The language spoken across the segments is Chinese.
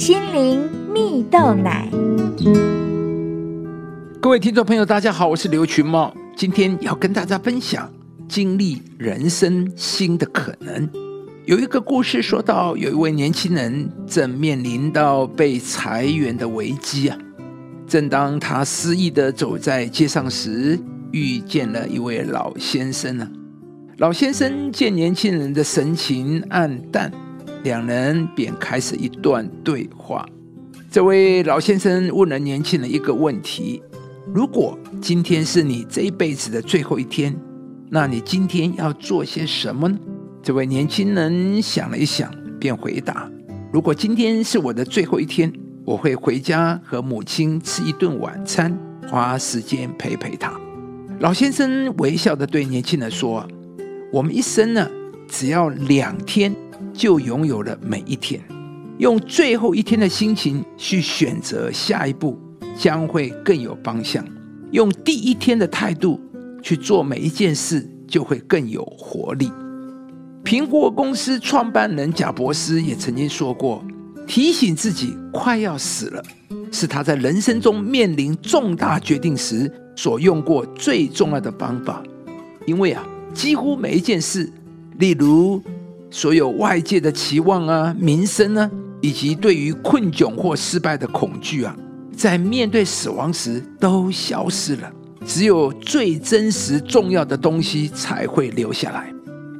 心灵蜜豆奶。各位听众朋友，大家好，我是刘群茂，今天要跟大家分享经历人生新的可能。有一个故事说到，有一位年轻人正面临到被裁员的危机啊。正当他失意的走在街上时，遇见了一位老先生呢。老先生见年轻人的神情黯淡，两人便开始一段对话。这位老先生问了年轻人一个问题：如果今天是你这一辈子的最后一天，那你今天要做些什么呢？这位年轻人想了一想，便回答：如果今天是我的最后一天，我会回家和母亲吃一顿晚餐，花时间陪陪她。老先生微笑的对年轻人说。我们一生呢，只要两天，就拥有了每一天。用最后一天的心情去选择下一步，将会更有方向。用第一天的态度去做每一件事，就会更有活力。苹果公司创办人贾伯斯也曾经说过：“提醒自己快要死了，是他在人生中面临重大决定时所用过最重要的方法。”因为啊。几乎每一件事，例如所有外界的期望啊、名声啊，以及对于困窘或失败的恐惧啊，在面对死亡时都消失了。只有最真实、重要的东西才会留下来。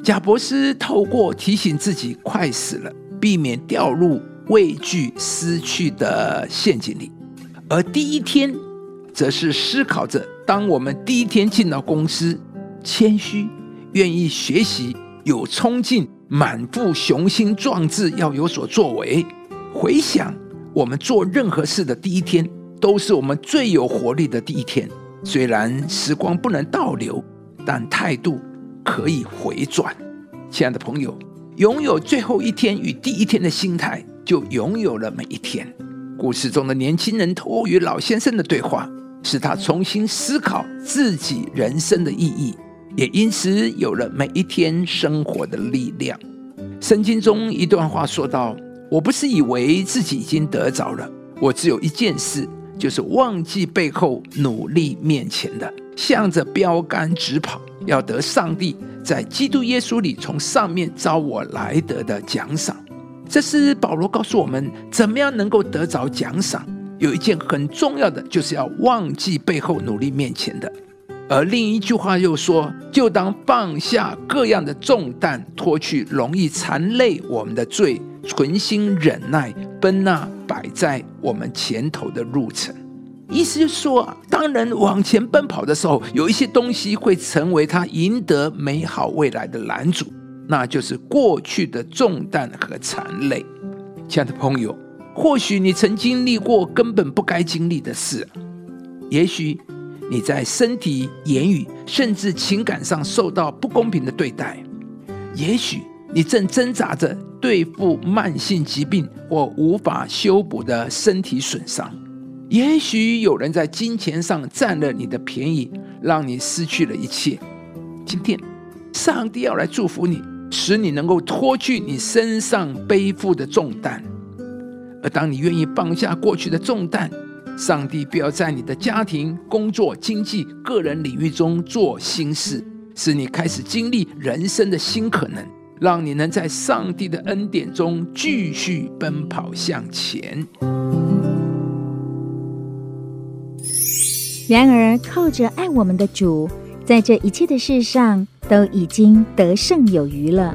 贾博士透过提醒自己快死了，避免掉入畏惧失去的陷阱里；而第一天，则是思考着：当我们第一天进到公司，谦虚。愿意学习，有冲劲，满腹雄心壮志，要有所作为。回想我们做任何事的第一天，都是我们最有活力的第一天。虽然时光不能倒流，但态度可以回转。亲爱的朋友，拥有最后一天与第一天的心态，就拥有了每一天。故事中的年轻人托与老先生的对话，使他重新思考自己人生的意义。也因此有了每一天生活的力量。圣经中一段话说道：“我不是以为自己已经得着了，我只有一件事，就是忘记背后，努力面前的，向着标杆直跑，要得上帝在基督耶稣里从上面招我来得的奖赏。”这是保罗告诉我们，怎么样能够得着奖赏。有一件很重要的，就是要忘记背后，努力面前的。而另一句话又说：“就当放下各样的重担，脱去容易残累我们的罪，存心忍耐，奔那摆在我们前头的路程。”意思就说，当人往前奔跑的时候，有一些东西会成为他赢得美好未来的拦阻，那就是过去的重担和残累。亲爱的朋友，或许你曾经历过根本不该经历的事，也许。你在身体、言语，甚至情感上受到不公平的对待，也许你正挣扎着对付慢性疾病或无法修补的身体损伤，也许有人在金钱上占了你的便宜，让你失去了一切。今天，上帝要来祝福你，使你能够脱去你身上背负的重担，而当你愿意放下过去的重担。上帝必要在你的家庭、工作、经济、个人领域中做新事，使你开始经历人生的新可能，让你能在上帝的恩典中继续奔跑向前。然而，靠着爱我们的主，在这一切的事上都已经得胜有余了。